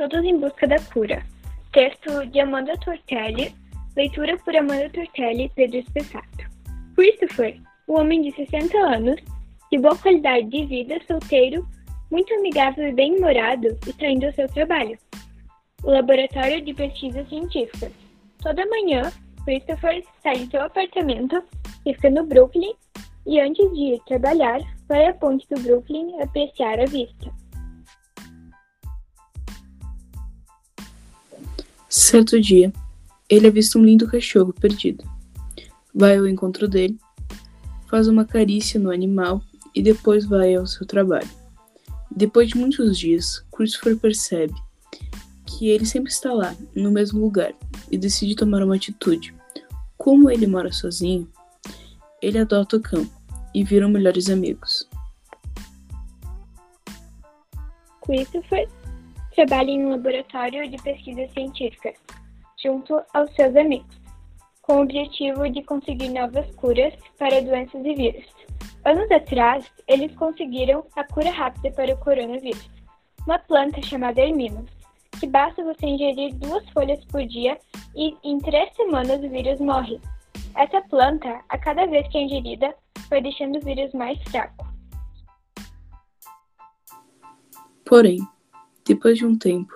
Todos em Busca da Cura. Texto de Amanda Tortelli, leitura por Amanda Tortelli e Pedro Espessato. Christopher, um homem de 60 anos, de boa qualidade de vida, solteiro, muito amigável e bem-humorado, está indo ao seu trabalho. O Laboratório de Pesquisa Científica. Toda manhã, Christopher sai de seu apartamento, fica no Brooklyn, e antes de ir trabalhar, vai à ponte do Brooklyn apreciar a vista. Certo dia, ele avista um lindo cachorro perdido. Vai ao encontro dele, faz uma carícia no animal e depois vai ao seu trabalho. Depois de muitos dias, Christopher percebe que ele sempre está lá, no mesmo lugar, e decide tomar uma atitude. Como ele mora sozinho, ele adota o cão e viram melhores amigos. Christopher trabalha em um laboratório de pesquisa científica, junto aos seus amigos, com o objetivo de conseguir novas curas para doenças e vírus. Anos atrás, eles conseguiram a cura rápida para o coronavírus, uma planta chamada Herminos, que basta você ingerir duas folhas por dia e em três semanas o vírus morre. Essa planta, a cada vez que é ingerida, vai deixando o vírus mais fraco. Porém, depois de um tempo,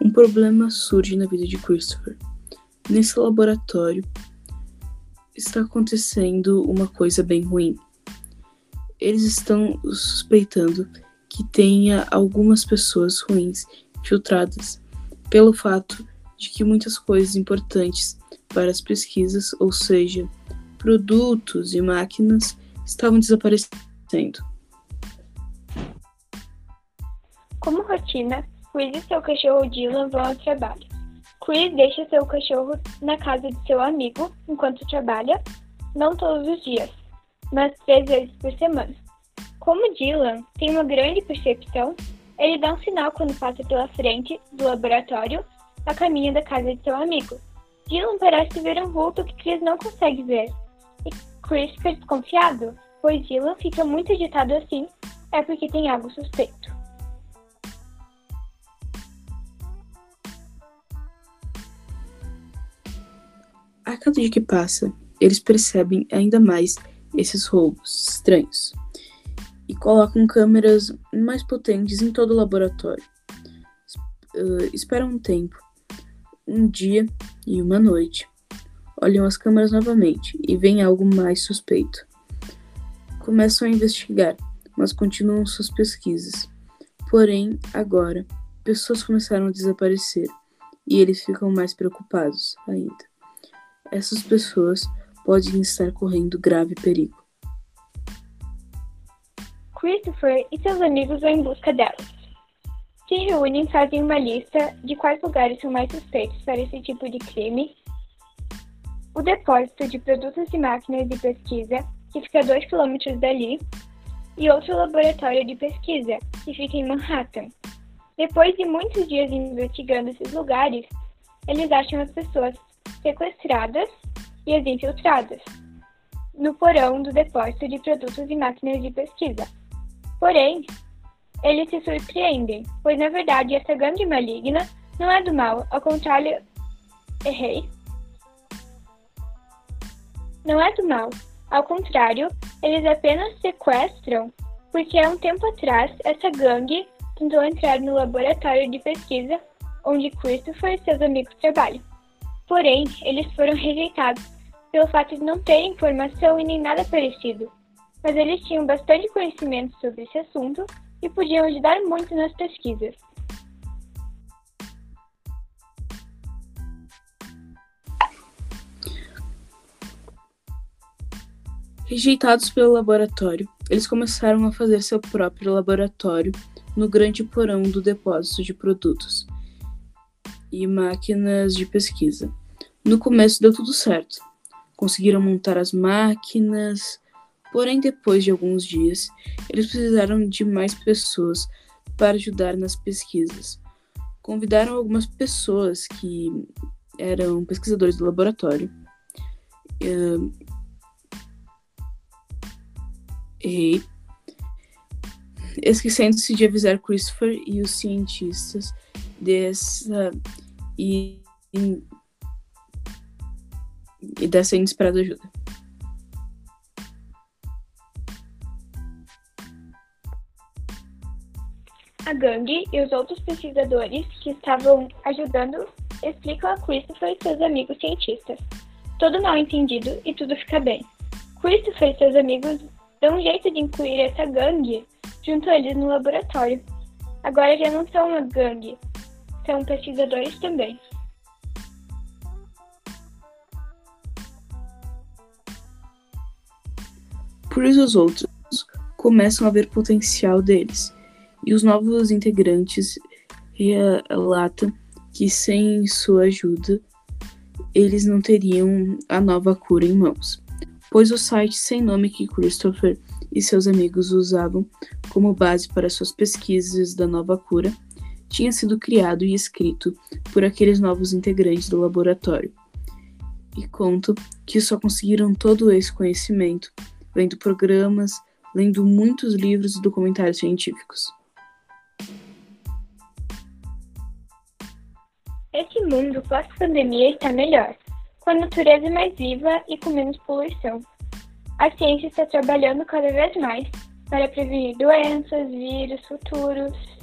um problema surge na vida de Christopher. Nesse laboratório está acontecendo uma coisa bem ruim. Eles estão suspeitando que tenha algumas pessoas ruins filtradas, pelo fato de que muitas coisas importantes para as pesquisas, ou seja, produtos e máquinas, estavam desaparecendo. Como rotina, Chris e seu cachorro Dylan vão ao trabalho. Chris deixa seu cachorro na casa de seu amigo enquanto trabalha, não todos os dias, mas três vezes por semana. Como Dylan tem uma grande percepção, ele dá um sinal quando passa pela frente do laboratório a caminho da casa de seu amigo. Dylan parece ver um vulto que Chris não consegue ver. E Chris fica desconfiado, pois Dylan fica muito agitado assim, é porque tem algo suspeito. Cada dia que passa, eles percebem ainda mais esses roubos estranhos e colocam câmeras mais potentes em todo o laboratório. Uh, esperam um tempo, um dia e uma noite. Olham as câmeras novamente e veem algo mais suspeito. Começam a investigar, mas continuam suas pesquisas. Porém, agora, pessoas começaram a desaparecer e eles ficam mais preocupados ainda essas pessoas podem estar correndo grave perigo. Christopher e seus amigos vão em busca delas. Se reúnem e fazem uma lista de quais lugares são mais suspeitos para esse tipo de crime. O depósito de produtos e máquinas de pesquisa, que fica a 2 km dali, e outro laboratório de pesquisa, que fica em Manhattan. Depois de muitos dias investigando esses lugares, eles acham as pessoas sequestradas e as infiltradas no porão do depósito de produtos e máquinas de pesquisa. Porém, eles se surpreendem, pois na verdade essa gangue maligna não é do mal, ao contrário, errei. Não é do mal, ao contrário, eles apenas sequestram, porque há um tempo atrás essa gangue tentou entrar no laboratório de pesquisa onde Christopher e seus amigos trabalham. Porém, eles foram rejeitados pelo fato de não terem informação e nem nada parecido. Mas eles tinham bastante conhecimento sobre esse assunto e podiam ajudar muito nas pesquisas. Rejeitados pelo laboratório, eles começaram a fazer seu próprio laboratório no grande porão do depósito de produtos e máquinas de pesquisa. No começo deu tudo certo. Conseguiram montar as máquinas, porém, depois de alguns dias, eles precisaram de mais pessoas para ajudar nas pesquisas. Convidaram algumas pessoas que eram pesquisadores do laboratório. Uh, e esquecendo-se de avisar Christopher e os cientistas dessa e, e dessa inesperada ajuda. A gangue e os outros pesquisadores que estavam ajudando explicam a Christopher e seus amigos cientistas. Todo mal entendido e tudo fica bem. Christopher e seus amigos dão um jeito de incluir essa gangue junto a eles no laboratório. Agora já não são uma gangue, são pesquisadores também. Por isso os outros começam a ver potencial deles e os novos integrantes relatam que sem sua ajuda eles não teriam a nova cura em mãos, pois o site sem nome que Christopher e seus amigos usavam como base para suas pesquisas da nova cura tinha sido criado e escrito por aqueles novos integrantes do laboratório. E conto que só conseguiram todo esse conhecimento vendo programas, lendo muitos livros e documentários científicos. Esse mundo pós-pandemia está melhor, com a natureza mais viva e com menos poluição. A ciência está trabalhando cada vez mais para prevenir doenças, vírus futuros